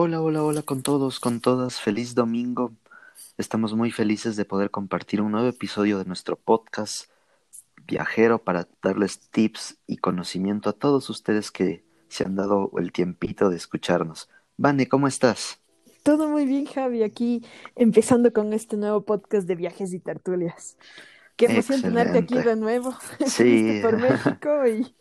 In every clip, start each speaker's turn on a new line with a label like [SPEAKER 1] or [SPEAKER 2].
[SPEAKER 1] Hola, hola, hola con todos, con todas. Feliz domingo. Estamos muy felices de poder compartir un nuevo episodio de nuestro podcast viajero para darles tips y conocimiento a todos ustedes que se han dado el tiempito de escucharnos. Vane, ¿cómo estás?
[SPEAKER 2] Todo muy bien, Javi, aquí empezando con este nuevo podcast de viajes y tertulias. Qué emoción tenerte aquí de nuevo. Sí. por México y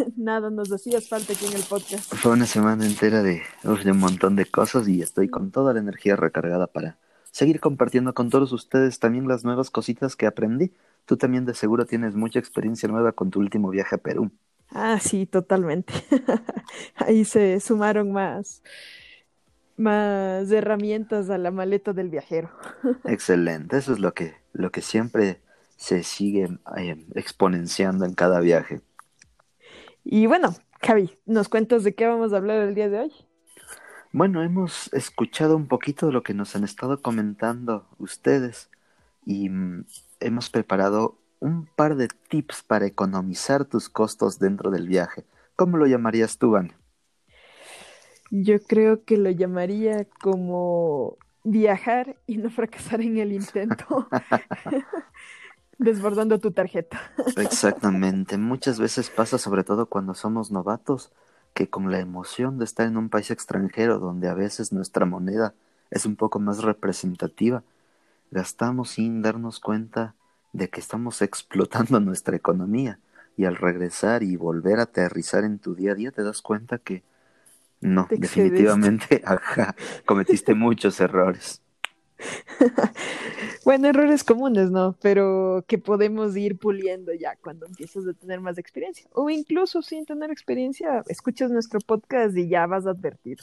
[SPEAKER 2] nada, nos hacías falta aquí en el podcast.
[SPEAKER 1] Fue una semana entera de, de un montón de cosas y estoy con toda la energía recargada para seguir compartiendo con todos ustedes también las nuevas cositas que aprendí. Tú también de seguro tienes mucha experiencia nueva con tu último viaje a Perú.
[SPEAKER 2] Ah, sí, totalmente. Ahí se sumaron más, más herramientas a la maleta del viajero.
[SPEAKER 1] Excelente, eso es lo que, lo que siempre se sigue eh, exponenciando en cada viaje.
[SPEAKER 2] Y bueno, Javi, ¿nos cuentas de qué vamos a hablar el día de hoy?
[SPEAKER 1] Bueno, hemos escuchado un poquito de lo que nos han estado comentando ustedes y mm, hemos preparado un par de tips para economizar tus costos dentro del viaje. ¿Cómo lo llamarías tú, Ana?
[SPEAKER 2] Yo creo que lo llamaría como viajar y no fracasar en el intento. Desbordando tu tarjeta.
[SPEAKER 1] Exactamente. Muchas veces pasa, sobre todo cuando somos novatos, que con la emoción de estar en un país extranjero donde a veces nuestra moneda es un poco más representativa, gastamos sin darnos cuenta de que estamos explotando nuestra economía y al regresar y volver a aterrizar en tu día a día te das cuenta que no, definitivamente, ajá, cometiste muchos errores.
[SPEAKER 2] bueno, errores comunes, ¿no? Pero que podemos ir puliendo ya cuando empiezas a tener más experiencia. O incluso sin tener experiencia, escuchas nuestro podcast y ya vas a advertir.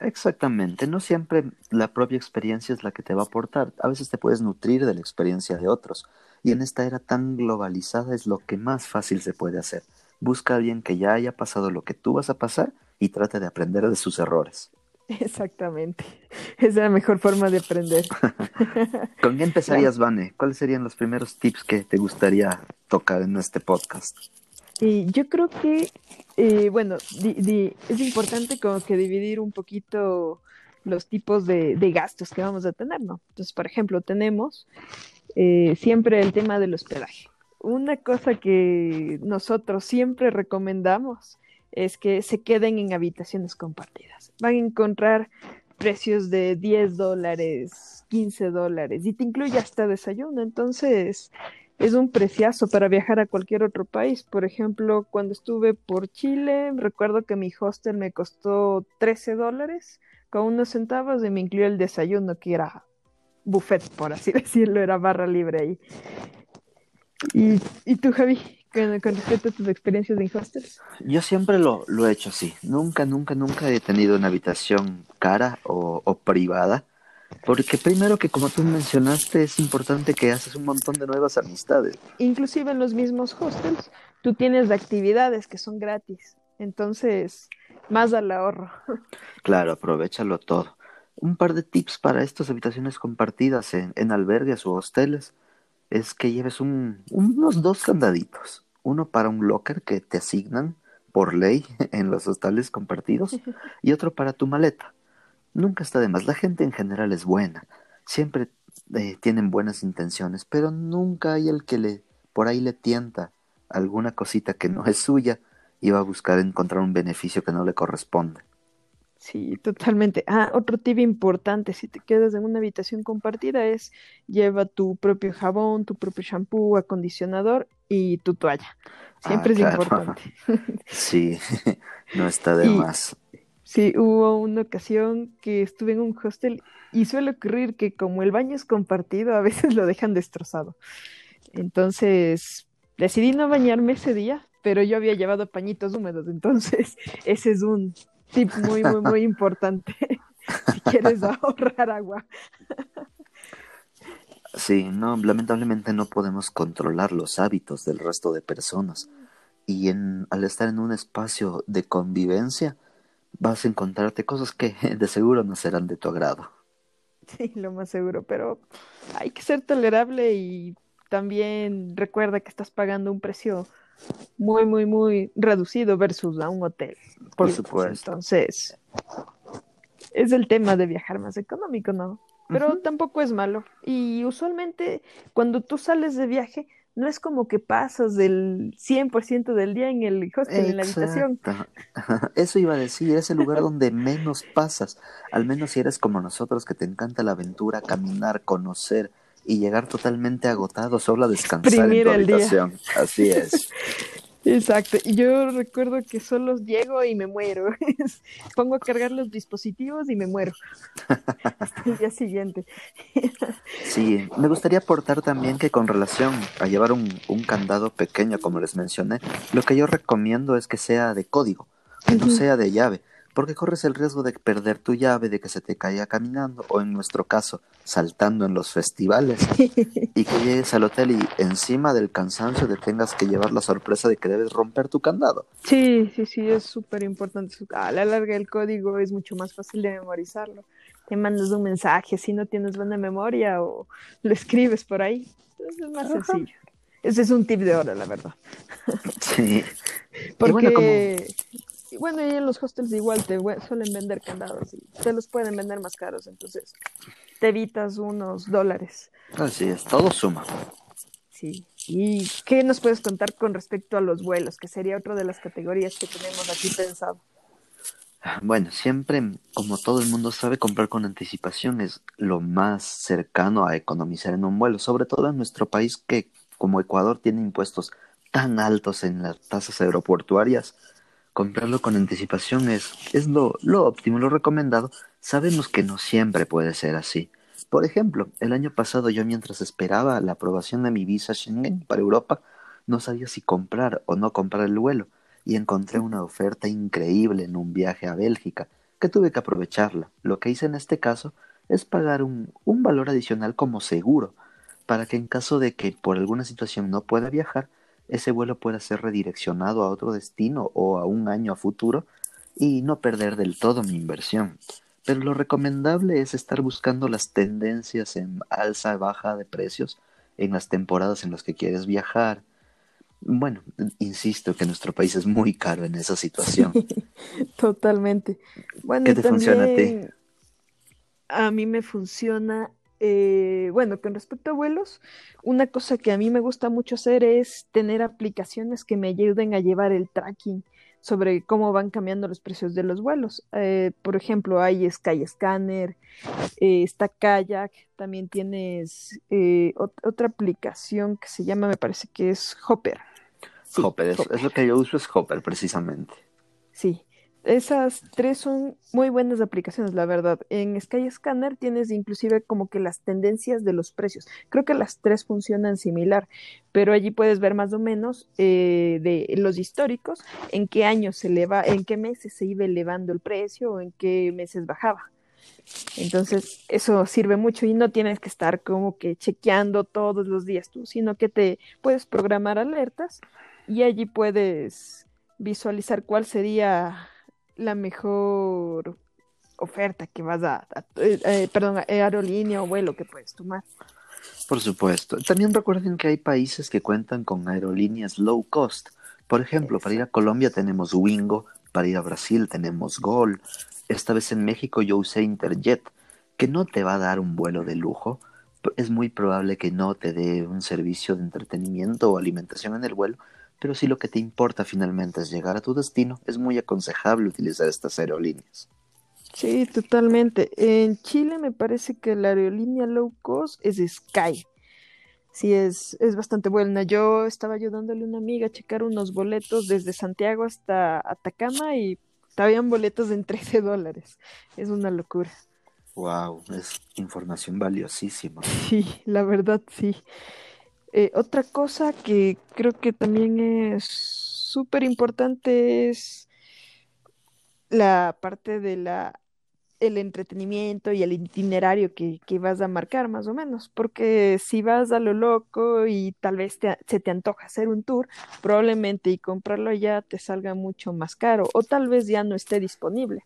[SPEAKER 1] Exactamente, no siempre la propia experiencia es la que te va a aportar. A veces te puedes nutrir de la experiencia de otros. Y en esta era tan globalizada es lo que más fácil se puede hacer. Busca a alguien que ya haya pasado lo que tú vas a pasar y trata de aprender de sus errores.
[SPEAKER 2] Exactamente. Es la mejor forma de aprender.
[SPEAKER 1] ¿Con qué empezarías, Vane? ¿Cuáles serían los primeros tips que te gustaría tocar en este podcast?
[SPEAKER 2] Y yo creo que, eh, bueno, es importante como que dividir un poquito los tipos de, gastos que vamos a tener, ¿no? Entonces, por ejemplo, tenemos eh, siempre el tema del hospedaje. Una cosa que nosotros siempre recomendamos es que se queden en habitaciones compartidas. Van a encontrar precios de 10 dólares, 15 dólares y te incluye hasta desayuno. Entonces es un preciazo para viajar a cualquier otro país. Por ejemplo, cuando estuve por Chile, recuerdo que mi hostel me costó 13 dólares con unos centavos y me incluyó el desayuno que era buffet, por así decirlo, era barra libre. ¿Y, y tú, Javi? Con, respecto a tus experiencias en hostels?
[SPEAKER 1] Yo siempre lo, lo, he hecho así. Nunca, nunca, nunca he tenido una habitación cara o, o, privada. Porque primero que como tú mencionaste, es importante que haces un montón de nuevas amistades.
[SPEAKER 2] Inclusive en los mismos hostels, tú tienes actividades que son gratis. Entonces, más al ahorro.
[SPEAKER 1] Claro, aprovechalo todo. Un par de tips para estas habitaciones compartidas en, en albergues o hosteles es que lleves un, unos dos candaditos. Uno para un locker que te asignan por ley en los hostales compartidos y otro para tu maleta. Nunca está de más. La gente en general es buena. Siempre eh, tienen buenas intenciones, pero nunca hay el que le por ahí le tienta alguna cosita que no es suya y va a buscar encontrar un beneficio que no le corresponde.
[SPEAKER 2] Sí, totalmente. Ah, otro tip importante, si te quedas en una habitación compartida, es lleva tu propio jabón, tu propio shampoo, acondicionador y tu toalla. Siempre ah, es importante.
[SPEAKER 1] Sí, no está de más.
[SPEAKER 2] Sí, hubo una ocasión que estuve en un hostel y suele ocurrir que como el baño es compartido, a veces lo dejan destrozado. Entonces, decidí no bañarme ese día, pero yo había llevado pañitos húmedos, entonces ese es un tip muy, muy, muy importante si quieres ahorrar agua.
[SPEAKER 1] Sí, no, lamentablemente no podemos controlar los hábitos del resto de personas. Y en, al estar en un espacio de convivencia, vas a encontrarte cosas que de seguro no serán de tu agrado.
[SPEAKER 2] Sí, lo más seguro, pero hay que ser tolerable y también recuerda que estás pagando un precio muy, muy, muy reducido versus a un hotel.
[SPEAKER 1] Por supuesto.
[SPEAKER 2] Entonces, es el tema de viajar más económico, ¿no? Pero tampoco es malo. Y usualmente cuando tú sales de viaje, no es como que pasas del 100% del día en el hostel, en la habitación.
[SPEAKER 1] Eso iba a decir, es el lugar donde menos pasas. Al menos si eres como nosotros, que te encanta la aventura, caminar, conocer y llegar totalmente agotado solo a descansar en tu habitación. Así es.
[SPEAKER 2] Exacto. Yo recuerdo que solo llego y me muero. Pongo a cargar los dispositivos y me muero. el día siguiente.
[SPEAKER 1] sí, me gustaría aportar también que con relación a llevar un, un, candado pequeño, como les mencioné, lo que yo recomiendo es que sea de código, que no sea de llave porque corres el riesgo de perder tu llave, de que se te caiga caminando o en nuestro caso saltando en los festivales y que llegues al hotel y encima del cansancio te tengas que llevar la sorpresa de que debes romper tu candado.
[SPEAKER 2] Sí, sí, sí, es súper importante. A la larga el código es mucho más fácil de memorizarlo. Te mandas un mensaje si no tienes buena memoria o lo escribes por ahí. Entonces es más sencillo. Ese es un tip de oro, la verdad.
[SPEAKER 1] Sí.
[SPEAKER 2] Porque bueno, y en los hostels igual te suelen vender candados y te los pueden vender más caros, entonces te evitas unos dólares.
[SPEAKER 1] Así es, todo suma.
[SPEAKER 2] Sí. ¿Y qué nos puedes contar con respecto a los vuelos, que sería otra de las categorías que tenemos aquí pensado?
[SPEAKER 1] Bueno, siempre, como todo el mundo sabe, comprar con anticipación es lo más cercano a economizar en un vuelo, sobre todo en nuestro país que, como Ecuador, tiene impuestos tan altos en las tasas aeroportuarias comprarlo con anticipación es, es lo, lo óptimo, lo recomendado. Sabemos que no siempre puede ser así. Por ejemplo, el año pasado yo mientras esperaba la aprobación de mi visa Schengen para Europa, no sabía si comprar o no comprar el vuelo y encontré una oferta increíble en un viaje a Bélgica que tuve que aprovecharla. Lo que hice en este caso es pagar un, un valor adicional como seguro para que en caso de que por alguna situación no pueda viajar, ese vuelo pueda ser redireccionado a otro destino o a un año a futuro y no perder del todo mi inversión. Pero lo recomendable es estar buscando las tendencias en alza y baja de precios en las temporadas en las que quieres viajar. Bueno, insisto que nuestro país es muy caro en esa situación.
[SPEAKER 2] Totalmente. Bueno,
[SPEAKER 1] ¿Qué te funciona a ti?
[SPEAKER 2] A mí me funciona eh, bueno, con respecto a vuelos, una cosa que a mí me gusta mucho hacer es tener aplicaciones que me ayuden a llevar el tracking sobre cómo van cambiando los precios de los vuelos. Eh, por ejemplo, hay Skyscanner, eh, está Kayak, también tienes otra aplicación que se llama, me parece que es Hopper.
[SPEAKER 1] Hopper, es, lo que yo uso, es Hopper precisamente.
[SPEAKER 2] Sí, esas tres son muy buenas aplicaciones, la verdad. En Skyscanner tienes inclusive como que las tendencias de los precios. Creo que las tres funcionan similar, pero allí puedes ver más o menos eh, de los históricos, en qué años se eleva, en qué meses se iba elevando el precio o en qué meses bajaba. Entonces, eso sirve mucho y no tienes que estar como que chequeando todos los días tú, sino que te puedes programar alertas y allí puedes visualizar cuál sería la mejor oferta que vas a, eh, eh, perdón, aerolínea o vuelo que puedes tomar.
[SPEAKER 1] Por supuesto. También recuerden que hay países que cuentan con aerolíneas low cost. Por ejemplo, para ir a Colombia tenemos Wingo, para ir a Brasil tenemos Gol. Esta vez en México yo usé Interjet, que no te va a dar un vuelo de lujo. Es muy probable que no te dé un servicio de entretenimiento o alimentación en el vuelo, pero si lo que te importa finalmente es llegar a tu destino, es muy aconsejable utilizar estas aerolíneas.
[SPEAKER 2] Sí, totalmente. En Chile me parece que la aerolínea low cost es Sky. Sí, es, es bastante buena. Yo estaba ayudándole a una amiga a checar unos boletos desde Santiago hasta Atacama y estaban boletos en 13 dólares. Es una locura.
[SPEAKER 1] Wow, es información valiosísima.
[SPEAKER 2] Sí, la verdad sí. Eh, otra cosa que creo que también es súper importante es la parte de la el entretenimiento y el itinerario que, que, vas a marcar más o menos, porque si vas a lo loco y tal vez se te antoja hacer un tour, probablemente y comprarlo allá te salga mucho más caro o tal vez ya no esté disponible.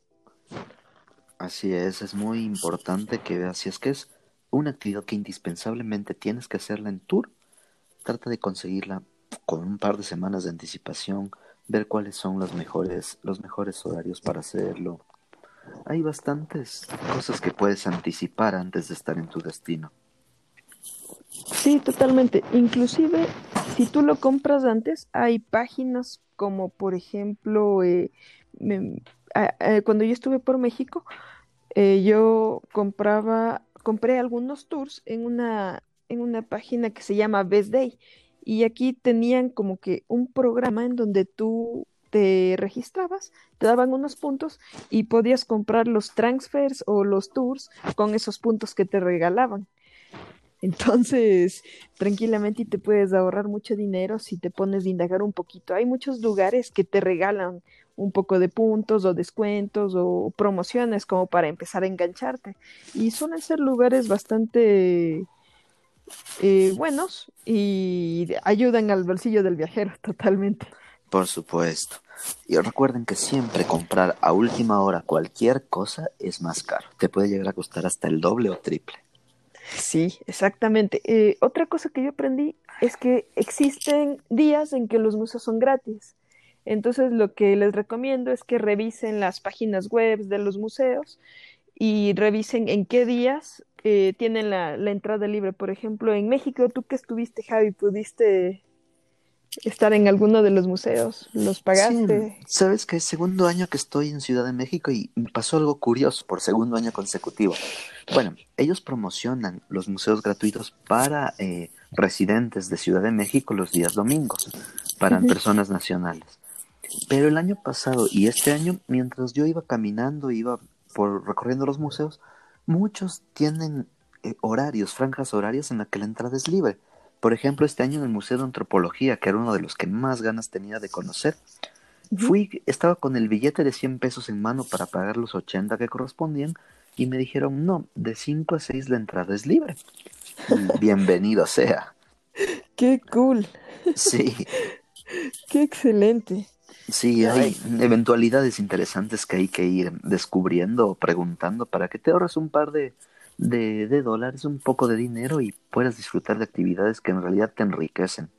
[SPEAKER 1] Así es, es muy importante que veas si es que es una actividad que indispensablemente tienes que hacerla en tour, Trata de conseguirla con un par de semanas de anticipación, ver cuáles son los mejores, los mejores horarios para hacerlo. hay bastantes cosas que puedes anticipar antes de estar en tu destino.
[SPEAKER 2] Sí, totalmente. Inclusive, si tú lo compras antes, hay páginas como, por ejemplo, eh, cuando yo estuve por México, eh, yo compraba, compré algunos tours en una, en una página que se llama Best Day. Y aquí tenían como que un programa en donde tú te registrabas, te daban unos puntos y podías comprar los transfers o los tours con esos puntos que te regalaban. Entonces, tranquilamente te puedes ahorrar mucho dinero si te pones a indagar un poquito. Hay muchos lugares que te regalan un poco de puntos o descuentos o promociones como para empezar a engancharte. Y suelen ser lugares bastante eh, buenos y ayudan al bolsillo del viajero totalmente.
[SPEAKER 1] Por supuesto. Y recuerden que siempre comprar a última hora cualquier cosa es más caro. Te puede llegar a costar hasta el doble o triple.
[SPEAKER 2] Sí, exactamente. Eh, otra cosa que yo aprendí es que existen días en que los museos son gratis. Entonces lo que les recomiendo es que revisen las páginas web de los museos y revisen en qué días eh, tienen la, la, entrada libre. Por ejemplo, en México, tú que estuviste, Javi, pudiste estar en alguno de los museos? ¿Los pagaste?
[SPEAKER 1] Sabes que es segundo año que estoy en Ciudad de México y me pasó algo curioso por segundo año consecutivo. Bueno, ellos promocionan los museos gratuitos para eh, residentes de Ciudad de México los días domingos, para personas nacionales. Pero el año pasado y este año, mientras yo iba caminando, iba por recorriendo los museos, muchos tienen eh, horarios, franjas horarias en las que la entrada es libre. Por ejemplo, este año en el Museo de Antropología, que era uno de los que más ganas tenía de conocer, fui, estaba con el billete de 100 pesos en mano para pagar los 80 que correspondían y me dijeron, no, de 5 a 6 la entrada es libre. Bienvenido sea.
[SPEAKER 2] Qué cool.
[SPEAKER 1] Sí.
[SPEAKER 2] Qué excelente.
[SPEAKER 1] Sí, hay eventualidades interesantes que hay que ir descubriendo o preguntando para que te ahorres un par de, de, de dólares, un poco de dinero y puedas disfrutar de actividades que en realidad te enriquecen.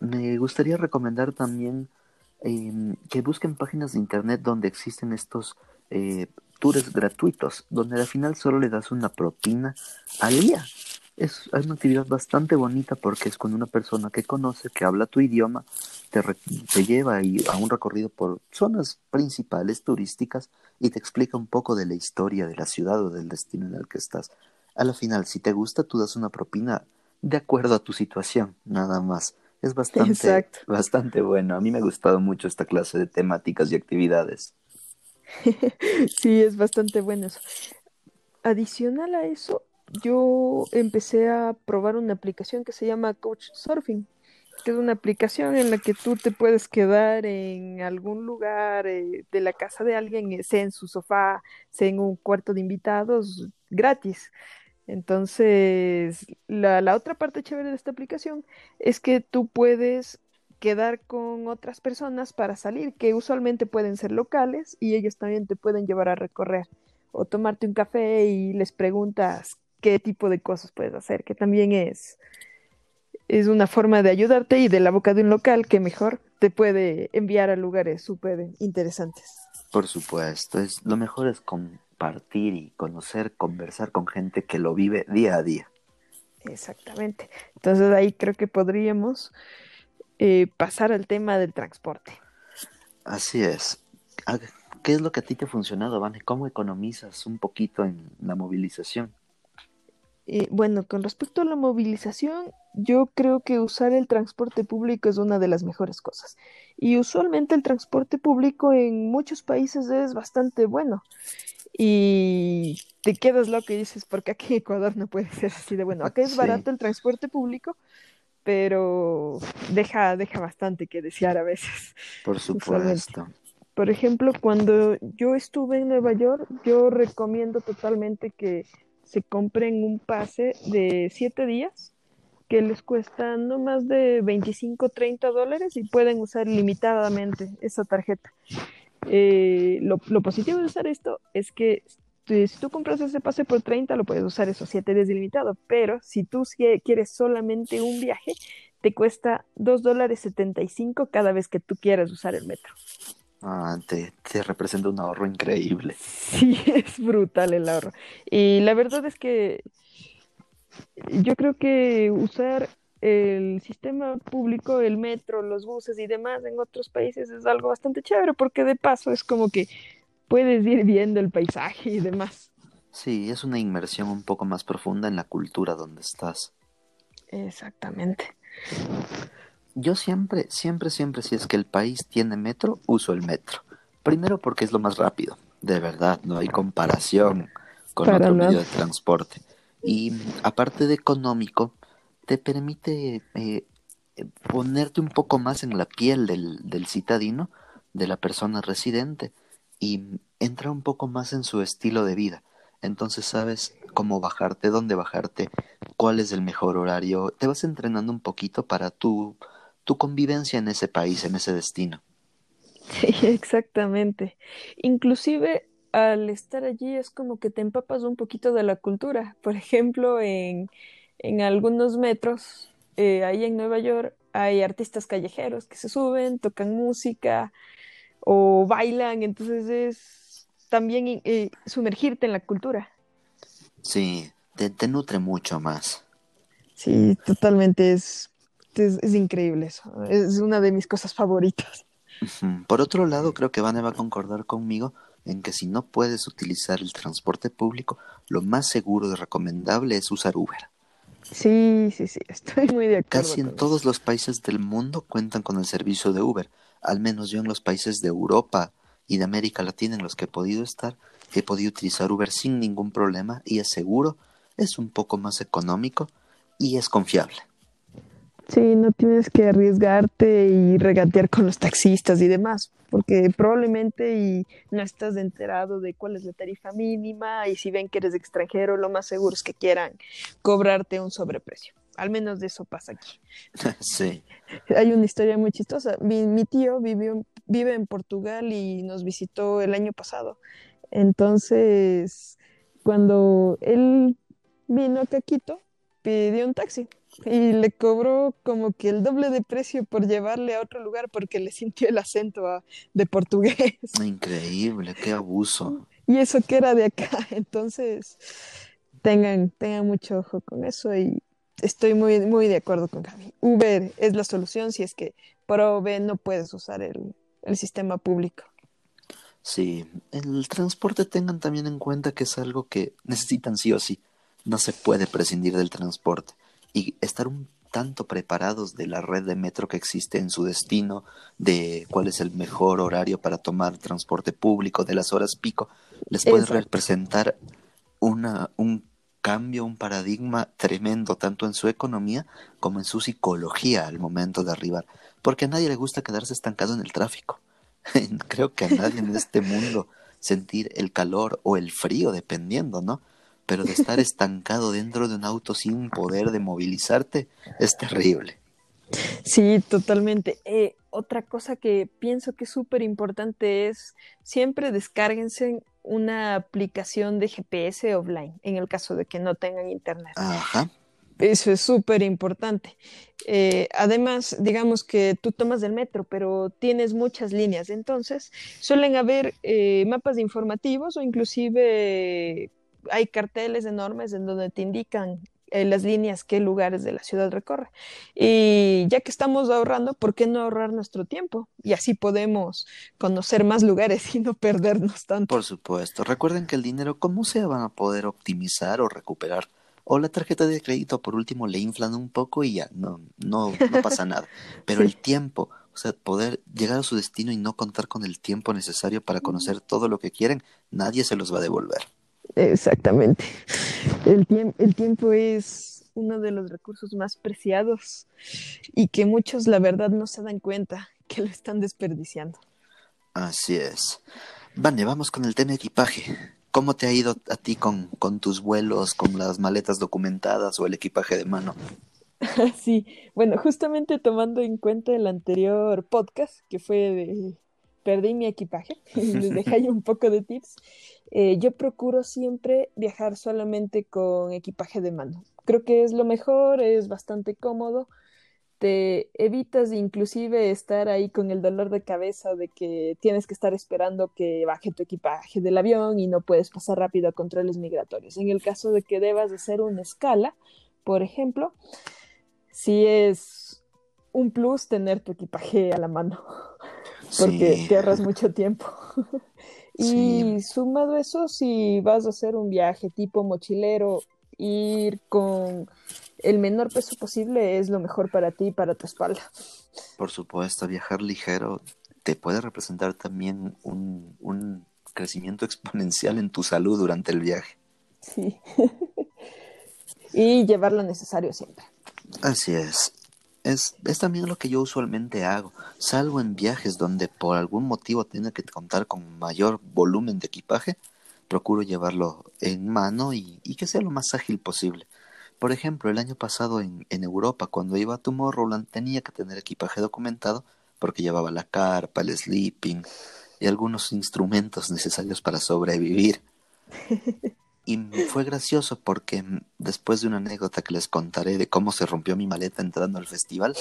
[SPEAKER 1] Me gustaría recomendar también em, que busquen páginas de internet donde existen estos eh, tours gratuitos, donde al final solo le das una propina al día es, una actividad bastante bonita porque es con una persona que conoce, que habla tu idioma, te, te lleva a un recorrido por zonas principales turísticas y te explica un poco de la historia de la ciudad o del destino en el que estás. A la final, si te gusta, tú das una propina de acuerdo a tu situación, nada más. Es bastante, bastante bueno. A mí me ha gustado mucho esta clase de temáticas y actividades.
[SPEAKER 2] sí, es bastante bueno eso. Adicional a eso, yo empecé a probar una aplicación que se llama Coach Surfing, que es una aplicación en la que tú te puedes quedar en algún lugar eh, de la casa de alguien, eh, sea en su sofá, sea en un cuarto de invitados, gratis. Entonces, la, la otra parte chévere de esta aplicación es que tú puedes quedar con otras personas para salir, que usualmente pueden ser locales y ellos también te pueden llevar a recorrer o tomarte un café y les preguntas qué tipo de cosas puedes hacer, que también es, es una forma de ayudarte y de la boca de un local que mejor te puede enviar a lugares súper interesantes.
[SPEAKER 1] Por supuesto, es, lo mejor es compartir y conocer, conversar con gente que lo vive día a día.
[SPEAKER 2] Exactamente. Entonces ahí creo que podríamos eh, pasar al tema del transporte.
[SPEAKER 1] Así es. ¿Qué es lo que a ti te ha funcionado, Vane? ¿Cómo economizas un poquito en la movilización?
[SPEAKER 2] Eh, bueno, con respecto a la movilización, yo creo que usar el transporte público es una de las mejores cosas. Y usualmente el transporte público en muchos países es bastante bueno. Y te quedas loco y dices, porque aquí en Ecuador no puede ser así de bueno. Acá es barato el transporte público, pero deja, deja bastante que desear a veces.
[SPEAKER 1] Por supuesto.
[SPEAKER 2] Por ejemplo, cuando yo estuve en Nueva York, yo recomiendo totalmente que se compren un pase de siete días que les cuesta no más de 25 30 dólares y pueden usar limitadamente esa tarjeta. Eh, lo, positivo de usar esto es que si tú compras ese pase por 30, lo puedes usar esos 7 días ilimitado, pero si tú quieres solamente un viaje, te cuesta 2 dólares 75 cada vez que tú quieras usar el metro.
[SPEAKER 1] Ah, te, te representa un ahorro increíble.
[SPEAKER 2] Sí, es brutal el ahorro. Y la verdad es que yo creo que usar el sistema público, el metro, los buses y demás en otros países es algo bastante chévere porque de paso es como que puedes ir viendo el paisaje y demás.
[SPEAKER 1] Sí, es una inmersión un poco más profunda en la cultura donde estás.
[SPEAKER 2] Exactamente.
[SPEAKER 1] Yo siempre, siempre, siempre, si es que el país tiene metro, uso el metro. Primero porque es lo más rápido. De verdad, no hay comparación con
[SPEAKER 2] Para
[SPEAKER 1] otro
[SPEAKER 2] nada.
[SPEAKER 1] medio de transporte. Y aparte de económico, te permite eh, ponerte un poco más en la piel del, del citadino, de la persona residente, y entra un poco más en su estilo de vida. Entonces sabes cómo bajarte, dónde bajarte, cuál es el mejor horario. Te vas entrenando un poquito para tu, tu convivencia en ese país, en ese destino.
[SPEAKER 2] Sí, exactamente. Inclusive al estar allí es como que te empapas un poquito de la cultura. Por ejemplo, en, en algunos metros, eh, ahí en Nueva York, hay artistas callejeros que se suben, tocan música o bailan, entonces es también eh, sumergirte en la cultura.
[SPEAKER 1] Sí, te, te nutre mucho más.
[SPEAKER 2] Sí, totalmente es, es, es increíble eso. Es una de mis cosas favoritas.
[SPEAKER 1] Por otro lado, creo que Vane va a concordar conmigo en que si no puedes utilizar el transporte público, lo más seguro y recomendable es usar Uber.
[SPEAKER 2] Sí, sí, sí, estoy muy de acuerdo
[SPEAKER 1] Casi en todos los países del mundo cuentan con el servicio de Uber. Al menos yo en los países de Europa y de América Latina en los que he podido estar, he podido utilizar Uber sin ningún problema y es seguro, es un poco más económico y es confiable.
[SPEAKER 2] Sí, no tienes que arriesgarte y regatear con los taxistas y demás, porque probablemente y no estás enterado de cuál es la tarifa mínima y si ven que eres extranjero, lo más seguro es que quieran cobrarte un sobreprecio. Al menos de eso pasa aquí.
[SPEAKER 1] sí.
[SPEAKER 2] Hay una historia muy chistosa. Mi, mi tío vivió, vive en Portugal y nos visitó el año pasado. Entonces, cuando él vino a Quito, pidió un taxi y le cobró como que el doble de precio por llevarle a otro lugar porque le sintió el acento a- de portugués.
[SPEAKER 1] Increíble, qué abuso.
[SPEAKER 2] Y eso que era de acá. Entonces, tengan, tengan mucho ojo con eso y estoy muy, muy de acuerdo con Gaby. Uber es la solución si es que por A o B no puedes usar el, el sistema público.
[SPEAKER 1] Sí, el transporte tengan también en cuenta que es algo que necesitan sí o sí. No se puede prescindir del transporte. Y estar un tanto preparados de la red de metro que existe en su destino, de cuál es el mejor horario para tomar transporte público, de las horas pico, les puede
[SPEAKER 2] Exacto.
[SPEAKER 1] representar una, un cambio, un paradigma tremendo, tanto en su economía como en su psicología al momento de arribar. Porque a nadie le gusta quedarse estancado en el tráfico. Creo que a nadie en este mundo sentir el calor o el frío, dependiendo, ¿no? Pero de estar estancado dentro de un auto sin poder de movilizarte es terrible.
[SPEAKER 2] Sí, totalmente. Eh, otra cosa que pienso que es súper importante es siempre descárguense una aplicación de GPS offline, en el caso de que no tengan internet.
[SPEAKER 1] Ajá.
[SPEAKER 2] Eso es súper importante. Eh, además, digamos que tú tomas el metro, pero tienes muchas líneas, entonces suelen haber eh, mapas informativos o inclusive hay carteles enormes en donde te indican eh, las líneas, qué lugares de la ciudad recorre. Y ya que estamos ahorrando, ¿por qué no ahorrar nuestro tiempo? Y así podemos conocer más lugares y no perdernos tanto.
[SPEAKER 1] Por supuesto. Recuerden que el dinero, como sea, van a poder optimizar o recuperar. O la tarjeta de crédito, por último, le inflan un poco y ya, no, no, no pasa nada. Pero
[SPEAKER 2] Sí.
[SPEAKER 1] el tiempo, o sea, poder llegar a su destino y no contar con el tiempo necesario para conocer todo lo que quieren, nadie se los va a devolver.
[SPEAKER 2] Exactamente. El tiemp- el tiempo es uno de los recursos más preciados y que muchos, la verdad, no se dan cuenta que lo están desperdiciando.
[SPEAKER 1] Así es. Vale, vamos con el tema equipaje. ¿Cómo te ha ido a ti con, con tus vuelos, con las maletas documentadas o el equipaje de mano?
[SPEAKER 2] Sí, bueno, justamente tomando en cuenta el anterior podcast, que fue de perdí mi equipaje, les dejé ahí un poco de tips, eh, yo procuro siempre viajar solamente con equipaje de mano. Creo que es lo mejor, es bastante cómodo te evitas inclusive estar ahí con el dolor de cabeza de que tienes que estar esperando que baje tu equipaje del avión y no puedes pasar rápido a controles migratorios. En el caso de que debas hacer una escala, por ejemplo, si es un plus tener tu equipaje a la mano, porque te ahorras mucho tiempo. y sumado eso, si vas a hacer un viaje tipo mochilero, ir con el menor peso posible es lo mejor para ti y para tu espalda.
[SPEAKER 1] Por supuesto, viajar ligero te puede representar también un, un crecimiento exponencial en tu salud durante el viaje.
[SPEAKER 2] Sí. y llevar lo necesario siempre.
[SPEAKER 1] Así es. Es. Es también lo que yo usualmente hago. Salvo en viajes donde por algún motivo tenga que contar con mayor volumen de equipaje, procuro llevarlo en mano y, y que sea lo más ágil posible. Por ejemplo, el año pasado en, en Europa, cuando iba a Tomorrowland, tenía que tener equipaje documentado porque llevaba la carpa, el sleeping y algunos instrumentos necesarios para sobrevivir. Y fue gracioso porque después de una anécdota que les contaré de cómo se rompió mi maleta entrando al festival,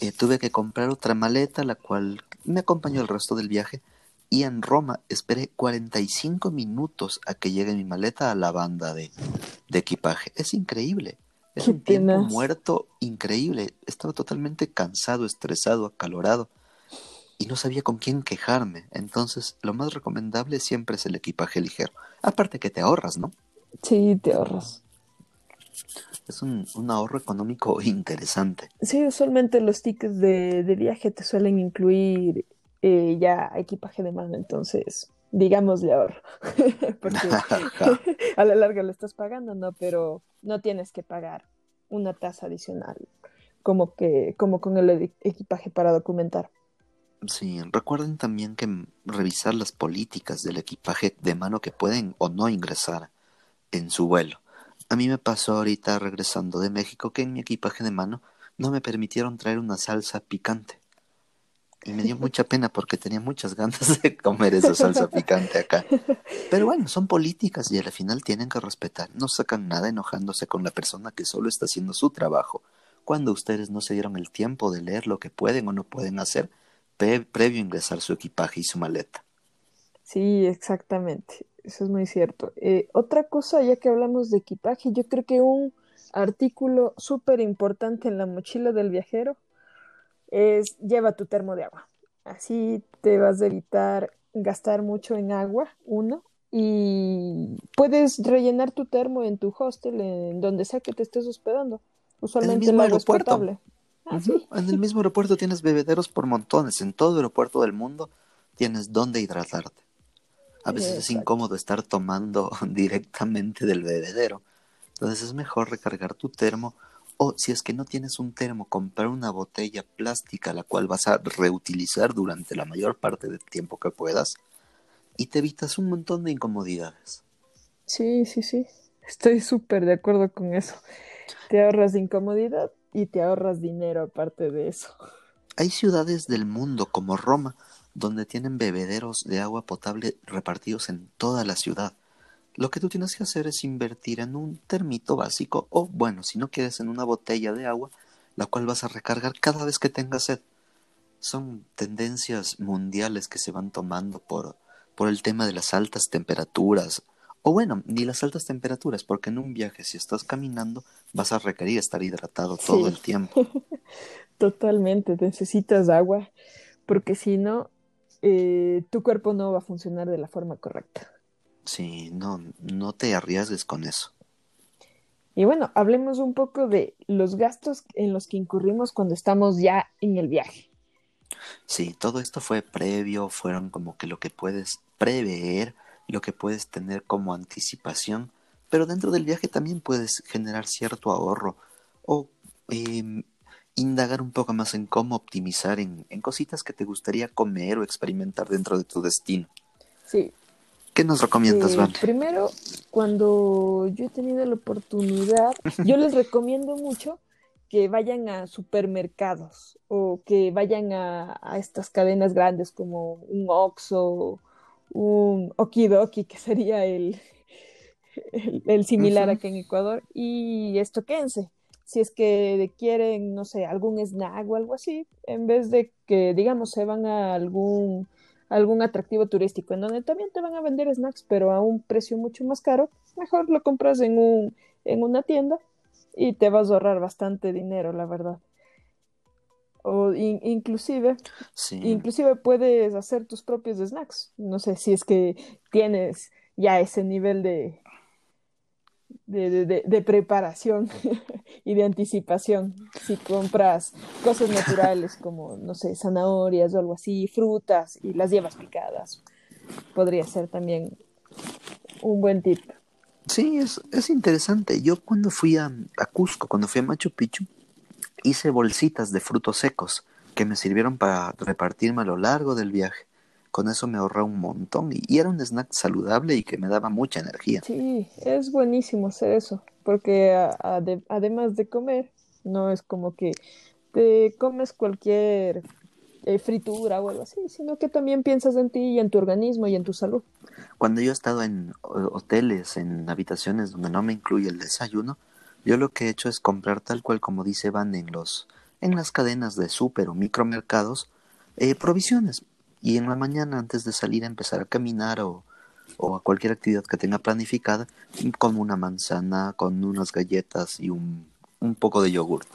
[SPEAKER 1] eh, tuve que comprar otra maleta, la cual me acompañó el resto del viaje, y en Roma esperé 45 minutos a que llegue mi maleta a la banda de, de equipaje. Es increíble. Es un tiempo muerto increíble. Estaba totalmente cansado, estresado, acalorado y no sabía con quién quejarme. Entonces, lo más recomendable siempre es el equipaje ligero. Aparte que te ahorras, ¿no?
[SPEAKER 2] Sí, te ahorras.
[SPEAKER 1] Es un, un ahorro económico interesante.
[SPEAKER 2] Sí, usualmente los tickets de, de viaje te suelen incluir eh, ya equipaje de mano, entonces digámosle ahorro, porque a la larga lo estás pagando, ¿no? Pero no tienes que pagar una tasa adicional como que como con el equipaje para documentar.
[SPEAKER 1] Sí, recuerden también que revisar las políticas del equipaje de mano que pueden o no ingresar en su vuelo. A mí me pasó ahorita regresando de México que en mi equipaje de mano no me permitieron traer una salsa picante. Y me dio mucha pena porque tenía muchas ganas de comer esa salsa picante acá. Pero bueno, son políticas y al final tienen que respetar. No sacan nada enojándose con la persona que solo está haciendo su trabajo. Cuando ustedes no se dieron el tiempo de leer lo que pueden o no pueden hacer, previo a ingresar su equipaje y su maleta.
[SPEAKER 2] Sí, exactamente. Eso es muy cierto. Eh, otra cosa, ya que hablamos de equipaje, yo creo que un artículo súper importante en la mochila del viajero es lleva tu termo de agua. Así te vas a evitar gastar mucho en agua, uno, y puedes rellenar tu termo en tu hostel, en donde sea que te estés hospedando. Usualmente el, agua es potable.
[SPEAKER 1] Ah, en el mismo aeropuerto tienes bebederos por montones. En todo aeropuerto del mundo tienes donde hidratarte. A veces es incómodo estar tomando directamente del bebedero. Entonces es mejor recargar tu termo o si es que no tienes un termo, comprar una botella plástica la cual vas a reutilizar durante la mayor parte del tiempo que puedas y te evitas un montón de incomodidades.
[SPEAKER 2] Sí, sí, sí. Estoy súper de acuerdo con eso. Te ahorras incomodidad y te ahorras dinero aparte de eso.
[SPEAKER 1] Hay ciudades del mundo como Roma donde tienen bebederos de agua potable repartidos en toda la ciudad. Lo que tú tienes que hacer es invertir en un termito básico o, bueno, si no quieres, en una botella de agua, la cual vas a recargar cada vez que tengas sed. Son tendencias mundiales que se van tomando por, por el tema de las altas temperaturas, o bueno, ni las altas temperaturas, porque en un viaje si estás caminando vas a requerir estar hidratado todo el tiempo.
[SPEAKER 2] Totalmente, necesitas agua, porque si no, eh, tu cuerpo no va a funcionar de la forma correcta.
[SPEAKER 1] Sí, no, no te arriesgues con eso.
[SPEAKER 2] Y bueno, hablemos un poco de los gastos en los que incurrimos cuando estamos ya en el viaje.
[SPEAKER 1] Sí, todo esto fue previo, fueron como que lo que puedes prever lo que puedes tener como anticipación, pero dentro del viaje también puedes generar cierto ahorro o em, indagar un poco más en cómo optimizar en, cositas que te gustaría comer o experimentar dentro de tu destino.
[SPEAKER 2] Sí.
[SPEAKER 1] ¿Qué nos recomiendas,
[SPEAKER 2] eh, Primero, cuando yo he tenido la oportunidad, yo les recomiendo mucho que vayan a supermercados o que vayan a, a estas cadenas grandes como un Oxxo un okidoki, que sería el, el, similar aquí en Ecuador, y estoquense. si es que quieren, no sé, algún snack o algo así, en vez de que, digamos, se van a algún, algún atractivo turístico, en donde también te van a vender snacks, pero a un precio mucho más caro, mejor lo compras en, un, en una tienda y te vas a ahorrar bastante dinero, la verdad. O inclusive, inclusive puedes hacer tus propios snacks. No sé si es que tienes ya ese nivel de, de, preparación y de anticipación. Si compras cosas naturales como, no sé, zanahorias o algo así, frutas y las llevas picadas, podría ser también un buen tip.
[SPEAKER 1] Sí, es, es interesante. Yo cuando fui a, a Cusco, cuando fui a Machu Picchu, hice bolsitas de frutos secos que me sirvieron para repartirme a lo largo del viaje. Con eso me ahorré un montón y, era un snack saludable y que me daba mucha energía.
[SPEAKER 2] Sí, es buenísimo hacer eso, porque además de comer, no es como que te comes cualquier eh, fritura o algo así, sino que también piensas en ti y en tu organismo y en tu salud.
[SPEAKER 1] Cuando yo he estado en hoteles, en habitaciones donde no me incluye el desayuno, yo lo que he hecho es comprar tal cual como dice Van en los en las cadenas de super o micromercados eh, provisiones y en la mañana antes de salir a empezar a caminar o, o a cualquier actividad que tenga planificada como una manzana con unas galletas y un, un poco de yogur.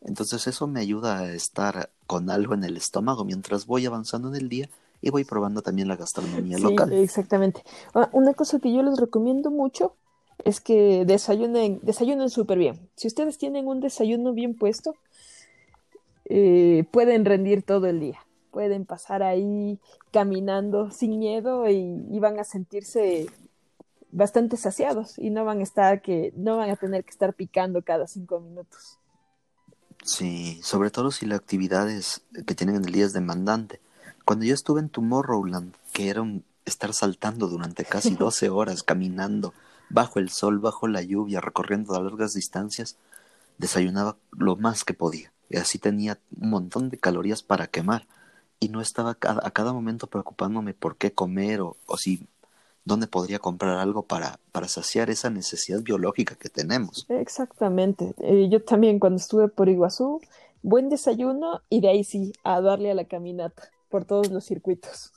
[SPEAKER 1] Entonces eso me ayuda a estar con algo en el estómago mientras voy avanzando en el día y voy probando también la gastronomía
[SPEAKER 2] sí,
[SPEAKER 1] local.
[SPEAKER 2] Exactamente. Ah, una cosa que yo les recomiendo mucho es que desayunen, desayunen súper bien. Si ustedes tienen un desayuno bien puesto, eh, pueden rendir todo el día. Pueden pasar ahí caminando sin miedo y, van a sentirse bastante saciados y no van a estar que no van a tener que estar picando cada cinco minutos.
[SPEAKER 1] Sí, sobre todo si la actividad que tienen en el día es demandante. Cuando yo estuve en Tomorrowland, que era un, estar saltando durante casi 12 horas, caminando bajo el sol, bajo la lluvia, recorriendo a largas distancias, desayunaba lo más que podía. Y así tenía un montón de calorías para quemar. Y no estaba a cada, momento preocupándome por qué comer o, o si dónde podría comprar algo para, para saciar esa necesidad biológica que tenemos.
[SPEAKER 2] Exactamente. Eh, yo también cuando estuve por Iguazú, buen desayuno y de ahí sí, a darle a la caminata por todos los circuitos.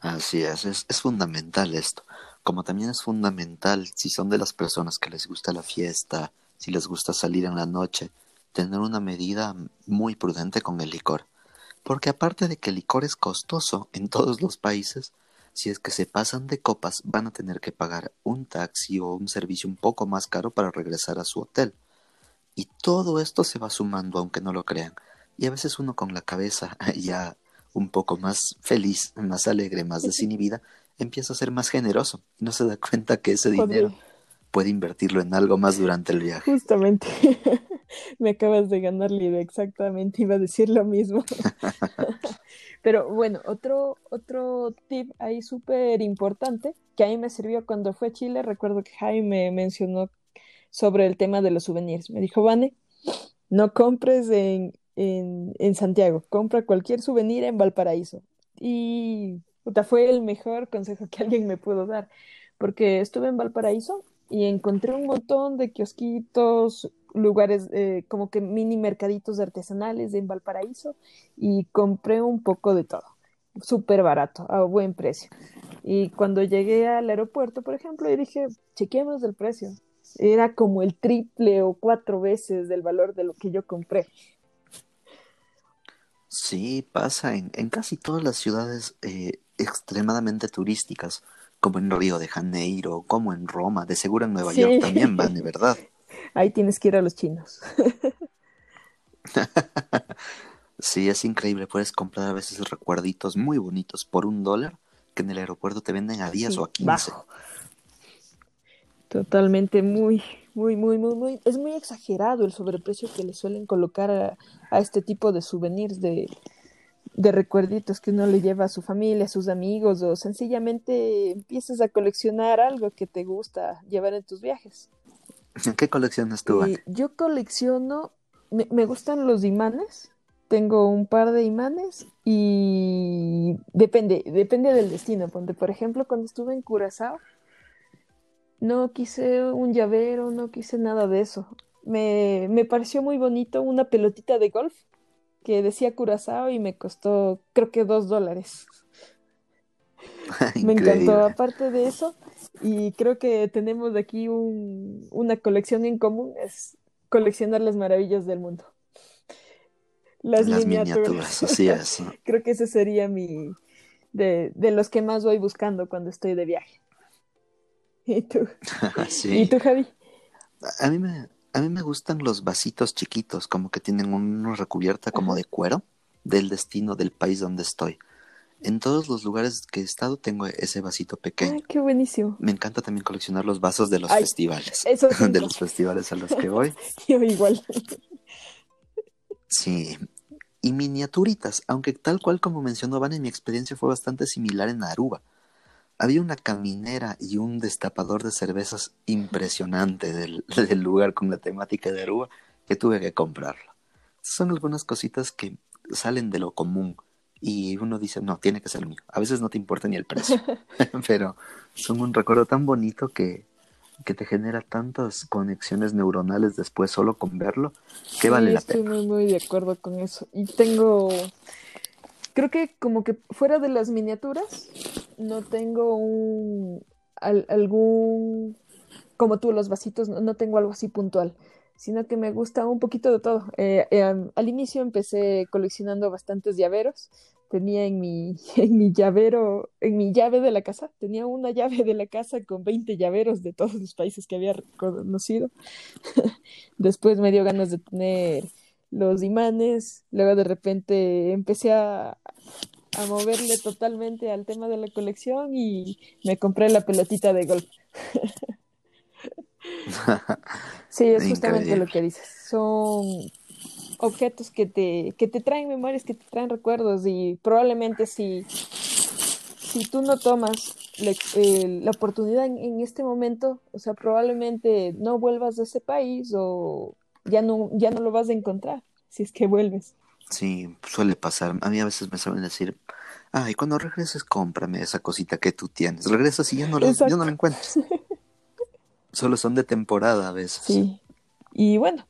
[SPEAKER 1] Así es, es, es fundamental esto como también es fundamental si son de las personas que les gusta la fiesta, si les gusta salir en la noche, tener una medida muy prudente con el licor. Porque aparte de que el licor es costoso en todos los países, si es que se pasan de copas van a tener que pagar un taxi o un servicio un poco más caro para regresar a su hotel. Y todo esto se va sumando aunque no lo crean. Y a veces uno con la cabeza ya un poco más feliz, más alegre, más desinhibida, empieza a ser más generoso y no se da cuenta que ese dinero puede invertirlo en algo más durante el viaje.
[SPEAKER 2] Justamente, me acabas de ganar la idea, exactamente, iba a decir lo mismo. Pero bueno, otro, otro tip ahí súper importante que a mí me sirvió cuando fue a Chile, recuerdo que Jaime mencionó sobre el tema de los souvenirs. Me dijo, Vane, no compres en, en, en Santiago, compra cualquier souvenir en Valparaíso. Y fue el mejor consejo que alguien me pudo dar, porque estuve en Valparaíso y encontré un montón de kiosquitos, lugares eh, como que mini mercaditos artesanales en Valparaíso y compré un poco de todo, súper barato, a buen precio. Y cuando llegué al aeropuerto, por ejemplo, y dije, chequeemos el precio. Era como el triple o cuatro veces del valor de lo que yo compré.
[SPEAKER 1] Sí, pasa en, en casi todas las ciudades eh, extremadamente turísticas, como en Río de Janeiro, como en Roma, de seguro en Nueva York también van, de verdad.
[SPEAKER 2] Ahí tienes que ir a los chinos.
[SPEAKER 1] sí, es increíble, puedes comprar a veces recuerditos muy bonitos por un dólar que en el aeropuerto te venden a 10 o a 15.
[SPEAKER 2] Totalmente, muy, muy, muy, muy, muy. Es muy exagerado el sobreprecio que le suelen colocar a, a este tipo de souvenirs de, de recuerditos que uno le lleva a su familia, a sus amigos, o sencillamente empiezas a coleccionar algo que te gusta llevar en tus viajes.
[SPEAKER 1] ¿Qué coleccionas tú?
[SPEAKER 2] Eh, yo colecciono, me, gustan los imanes, tengo un par de imanes y depende, depende del destino. Ponte, por ejemplo, cuando estuve en Curazao, No quise un llavero, no quise nada de eso. Me, me pareció muy bonito una pelotita de golf que decía Curazao y me costó creo que dos dólares. me encantó. Aparte de eso, y creo que tenemos aquí un, una colección en común, es coleccionar las maravillas del mundo.
[SPEAKER 1] Las, miniaturas. así es.
[SPEAKER 2] creo que ese sería mi, de, de, los que más voy buscando cuando estoy de viaje. ¿Y tú? ¿Y tú, Javi?
[SPEAKER 1] A mí me, a mí me gustan los vasitos chiquitos, como que tienen una recubierta como de cuero del destino del país donde estoy. En todos los lugares que he estado tengo ese vasito pequeño. Ay,
[SPEAKER 2] qué buenísimo.
[SPEAKER 1] Me encanta también coleccionar los vasos de los festivales. Eso de los festivales a los que voy.
[SPEAKER 2] Yo igual.
[SPEAKER 1] Sí. Y miniaturitas, aunque tal cual como mencionó Van, en mi experiencia fue bastante similar en Aruba había una caminera y un destapador de cervezas impresionante del, lugar con la temática de Aruba que tuve que comprarlo. Son algunas cositas que salen de lo común y uno dice, no, tiene que ser mío. A veces no te importa ni el precio, pero son un recuerdo tan bonito que, que te genera tantas conexiones neuronales después solo con verlo, que vale la
[SPEAKER 2] pena.
[SPEAKER 1] Estoy
[SPEAKER 2] muy, muy de acuerdo con eso. Y tengo creo que como que fuera de las miniaturas, no tengo un algún como tú los vasitos, no, tengo algo así puntual, sino que me gusta un poquito de todo. Eh, eh, al inicio empecé coleccionando bastantes llaveros. Tenía en mi, en mi llavero, en mi llave de la casa, tenía una llave de la casa con 20 llaveros de todos los países que había conocido. Después me dio ganas de tener los imanes, luego de repente empecé a, moverle totalmente al tema de la colección y me compré la pelotita de golf. sí, es justamente lo que dices. Son objetos que te, que te traen memorias, que te traen recuerdos y probablemente si, si tú no tomas la, oportunidad en, en, este momento, o sea, probablemente no vuelvas a ese país o ya no, ya no lo vas a encontrar si es que vuelves.
[SPEAKER 1] Sí, suele pasar. A mí a veces me saben decir, ay, cuando regreses cómprame esa cosita que tú tienes. Regresas y ya no, la, no la. Solo son de temporada a veces.
[SPEAKER 2] Sí. Y bueno,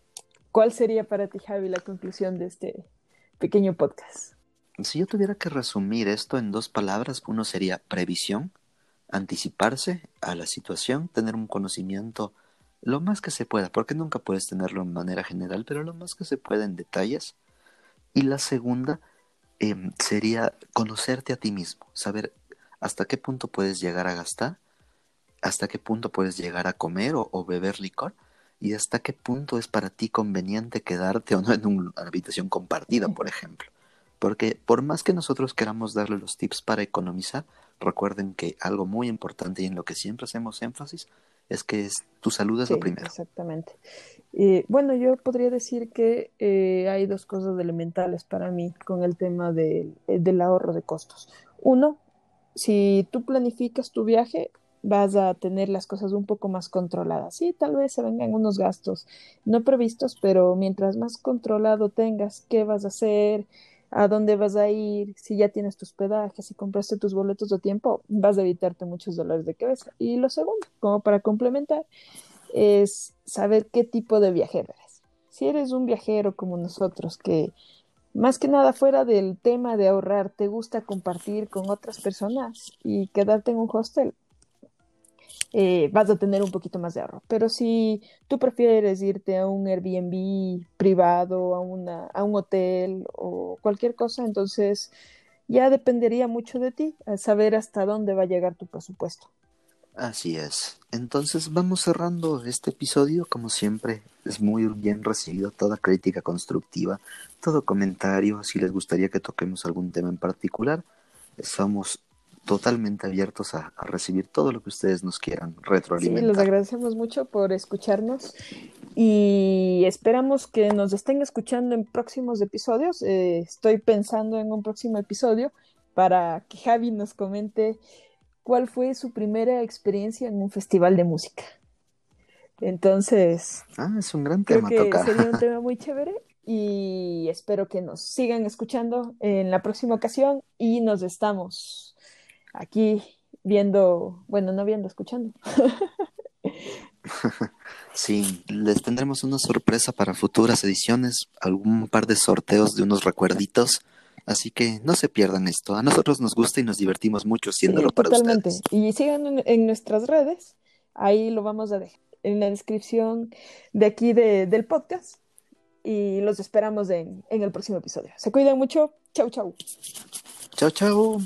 [SPEAKER 2] ¿cuál sería para ti, Javi, la conclusión de este pequeño podcast?
[SPEAKER 1] Si yo tuviera que resumir esto en dos palabras, uno sería previsión, anticiparse a la situación, tener un conocimiento lo más que se pueda, porque nunca puedes tenerlo en manera general, pero lo más que se pueda en detalles. Y la segunda em, sería conocerte a ti mismo, saber hasta qué punto puedes llegar a gastar, hasta qué punto puedes llegar a comer o, beber licor, y hasta qué punto es para ti conveniente quedarte o no en una habitación compartida, por ejemplo. Porque por más que nosotros queramos darle los tips para economizar, recuerden que algo muy importante y en lo que siempre hacemos énfasis es que es, tu salud es lo primero.
[SPEAKER 2] Exactamente. Eh, bueno, yo podría decir que eh, hay dos cosas elementales para mí con el tema eh, del ahorro de costos. Uno, si tú planificas tu viaje, vas a tener las cosas un poco más controladas. Sí, tal vez se vengan unos gastos no previstos, pero mientras más controlado tengas qué vas a hacer, a dónde vas a ir, si ya tienes tus pedajes, si compraste tus boletos de tiempo, vas a evitarte muchos dolores de cabeza. Y lo segundo, como para complementar, es saber qué tipo de viajero eres. Si eres un viajero como nosotros, que más que nada fuera del tema de ahorrar, te gusta compartir con otras personas y quedarte en un hostel, eh, vas a tener un poquito más de ahorro. Pero si tú prefieres irte a un Airbnb privado, a, una, a un hotel o cualquier cosa, entonces ya dependería mucho de ti, saber hasta dónde va a llegar tu presupuesto.
[SPEAKER 1] Así es. Entonces vamos cerrando este episodio. Como siempre, es muy bien recibido toda crítica constructiva, todo comentario. Si les gustaría que toquemos algún tema en particular, somos totalmente abiertos a, recibir todo lo que ustedes nos quieran retroalimentar.
[SPEAKER 2] Sí, les agradecemos mucho por escucharnos y esperamos que nos estén escuchando en próximos episodios. Eh, estoy pensando en un próximo episodio para que Javi nos comente cuál fue su primera experiencia en un festival de música. Entonces,
[SPEAKER 1] ah, es un gran tema
[SPEAKER 2] creo que Sería un tema muy chévere y espero que nos sigan escuchando en la próxima ocasión y nos estamos aquí viendo, bueno, no viendo, escuchando.
[SPEAKER 1] Sí, les tendremos una sorpresa para futuras ediciones, algún par de sorteos de unos recuerditos, así que no se pierdan esto. A nosotros nos gusta y nos divertimos mucho haciéndolo para
[SPEAKER 2] totalmente.
[SPEAKER 1] ustedes.
[SPEAKER 2] Y sigan en, en, nuestras redes, ahí lo vamos a dejar en la descripción de aquí de, del podcast y los esperamos en, en el próximo episodio. Se cuidan mucho. Chau, chau.
[SPEAKER 1] Chau, chau.